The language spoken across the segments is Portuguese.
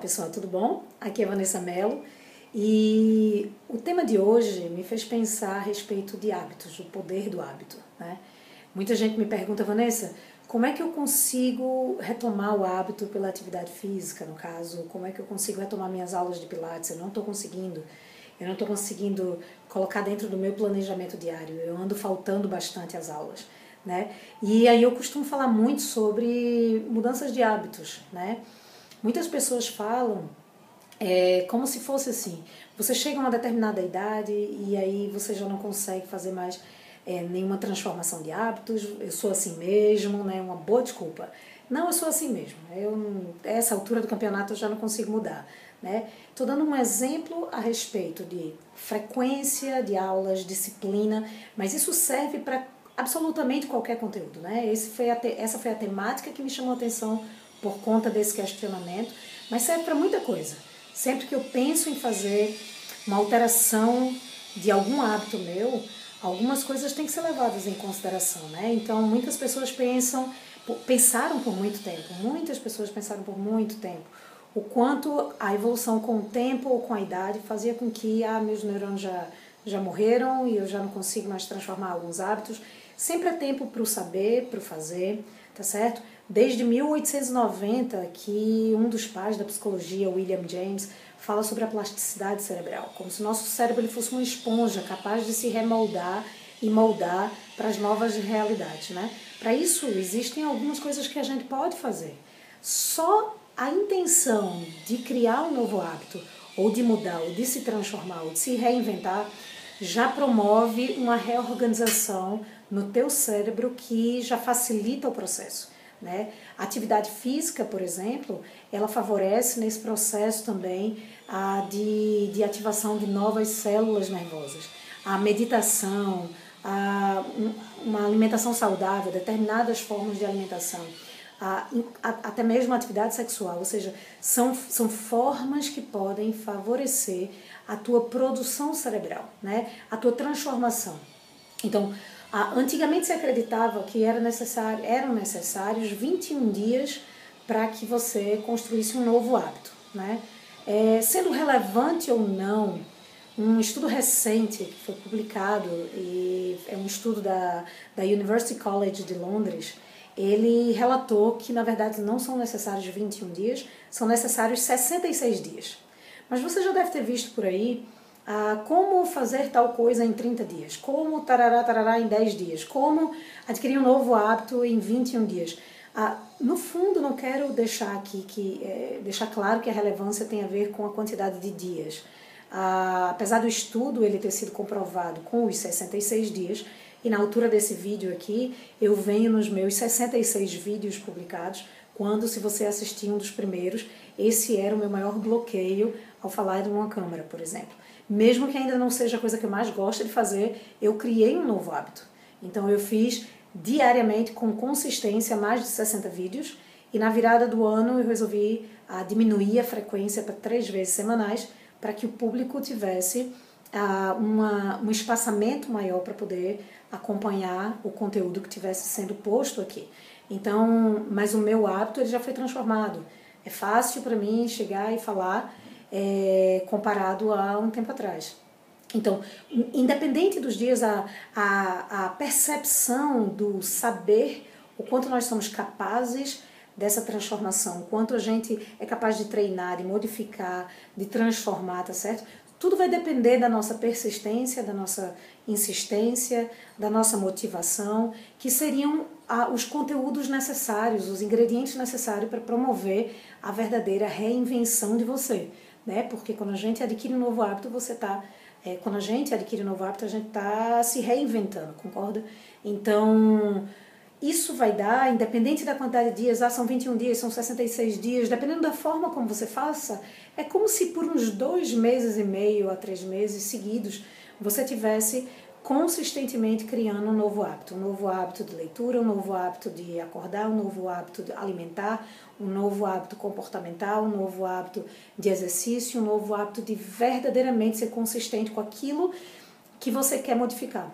pessoal, tudo bom? Aqui é Vanessa Mello e o tema de hoje me fez pensar a respeito de hábitos, o poder do hábito. Né? Muita gente me pergunta, Vanessa, como é que eu consigo retomar o hábito pela atividade física, no caso? Como é que eu consigo retomar minhas aulas de Pilates? Eu não estou conseguindo. Eu não estou conseguindo colocar dentro do meu planejamento diário. Eu ando faltando bastante as aulas. Né? E aí eu costumo falar muito sobre mudanças de hábitos, né? Muitas pessoas falam é, como se fosse assim: você chega a uma determinada idade e aí você já não consegue fazer mais é, nenhuma transformação de hábitos, eu sou assim mesmo, né? Uma boa desculpa. Não, eu sou assim mesmo. Eu, essa altura do campeonato eu já não consigo mudar. Né? Estou dando um exemplo a respeito de frequência de aulas, disciplina, mas isso serve para absolutamente qualquer conteúdo. Né? Esse foi a te, essa foi a temática que me chamou a atenção por conta desse questionamento, mas serve para muita coisa. Sempre que eu penso em fazer uma alteração de algum hábito meu, algumas coisas têm que ser levadas em consideração, né? Então, muitas pessoas pensam, pensaram por muito tempo, muitas pessoas pensaram por muito tempo o quanto a evolução com o tempo ou com a idade fazia com que ah, meus neurônios já, já morreram e eu já não consigo mais transformar alguns hábitos. Sempre há tempo para o saber, para o fazer, tá certo? Desde 1890 que um dos pais da psicologia, William James, fala sobre a plasticidade cerebral, como se nosso cérebro ele fosse uma esponja capaz de se remoldar e moldar para as novas realidades, né? Para isso existem algumas coisas que a gente pode fazer. Só a intenção de criar um novo hábito, ou de mudar, ou de se transformar, ou de se reinventar, já promove uma reorganização no teu cérebro que já facilita o processo. Né? A atividade física, por exemplo, ela favorece nesse processo também a de, de ativação de novas células nervosas. A meditação, a, uma alimentação saudável, determinadas formas de alimentação, a, a, até mesmo a atividade sexual, ou seja, são, são formas que podem favorecer a tua produção cerebral, né? a tua transformação. Então, Antigamente se acreditava que era necessário, eram necessários 21 dias para que você construísse um novo hábito. Né? É, sendo relevante ou não, um estudo recente que foi publicado, e é um estudo da, da University College de Londres, ele relatou que na verdade não são necessários 21 dias, são necessários 66 dias. Mas você já deve ter visto por aí ah, como fazer tal coisa em 30 dias, como tarará, tarará em 10 dias, como adquirir um novo hábito em 21 dias. Ah, no fundo, não quero deixar aqui que é, deixar claro que a relevância tem a ver com a quantidade de dias. Ah, apesar do estudo ele ter sido comprovado com os 66 dias, e na altura desse vídeo aqui, eu venho nos meus 66 vídeos publicados, quando, se você assistir um dos primeiros, esse era o meu maior bloqueio ao falar de uma câmera, por exemplo mesmo que ainda não seja a coisa que eu mais gosto de fazer, eu criei um novo hábito. Então eu fiz diariamente com consistência mais de 60 vídeos e na virada do ano eu resolvi a, ah, diminuir a frequência para três vezes semanais para que o público tivesse ah, uma, um espaçamento maior para poder acompanhar o conteúdo que tivesse sendo posto aqui. Então, mas o meu hábito ele já foi transformado. É fácil para mim chegar e falar é, comparado a um tempo atrás. Então, independente dos dias, a, a, a percepção do saber o quanto nós somos capazes dessa transformação, o quanto a gente é capaz de treinar, de modificar, de transformar, tá certo? Tudo vai depender da nossa persistência, da nossa insistência, da nossa motivação, que seriam os conteúdos necessários, os ingredientes necessários para promover a verdadeira reinvenção de você né? Porque quando a gente adquire um novo hábito, você está é, quando a gente adquire um novo hábito, a gente está se reinventando, concorda? Então, isso vai dar, independente da quantidade de dias, ah, são 21 dias, são 66 dias, dependendo da forma como você faça, é como se por uns dois meses e meio a três meses seguidos você tivesse consistentemente criando um novo hábito, um novo hábito de leitura, um novo hábito de acordar, um novo hábito de alimentar, um novo hábito comportamental, um novo hábito de exercício, um novo hábito de verdadeiramente ser consistente com aquilo que você quer modificar.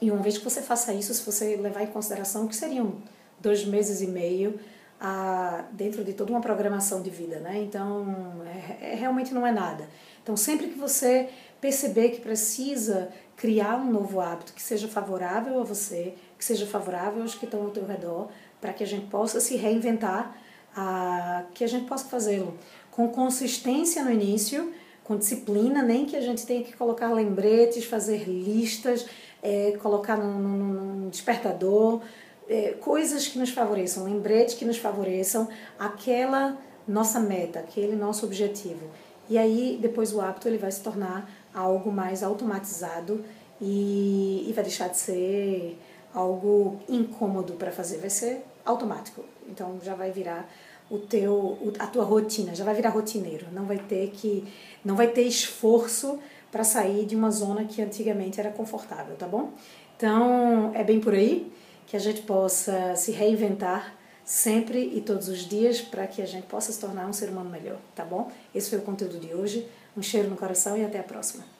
E uma vez que você faça isso, se você levar em consideração que seriam dois meses e meio a, dentro de toda uma programação de vida, né? Então, é, é, realmente não é nada. Então, sempre que você perceber que precisa criar um novo hábito que seja favorável a você, que seja favorável aos que estão ao teu redor, para que a gente possa se reinventar, a, que a gente possa fazê-lo com consistência no início, com disciplina, nem que a gente tenha que colocar lembretes, fazer listas, é, colocar num, num, num despertador, é, coisas que nos favoreçam, lembretes que nos favoreçam aquela nossa meta, aquele nosso objetivo. E aí, depois o hábito ele vai se tornar algo mais automatizado e, e vai deixar de ser algo incômodo para fazer, vai ser automático. Então já vai virar o teu a tua rotina, já vai virar rotineiro, não vai ter que não vai ter esforço para sair de uma zona que antigamente era confortável, tá bom? Então, é bem por aí que a gente possa se reinventar sempre e todos os dias para que a gente possa se tornar um ser humano melhor, tá bom? Esse foi o conteúdo de hoje. Um cheiro no coração e até a próxima.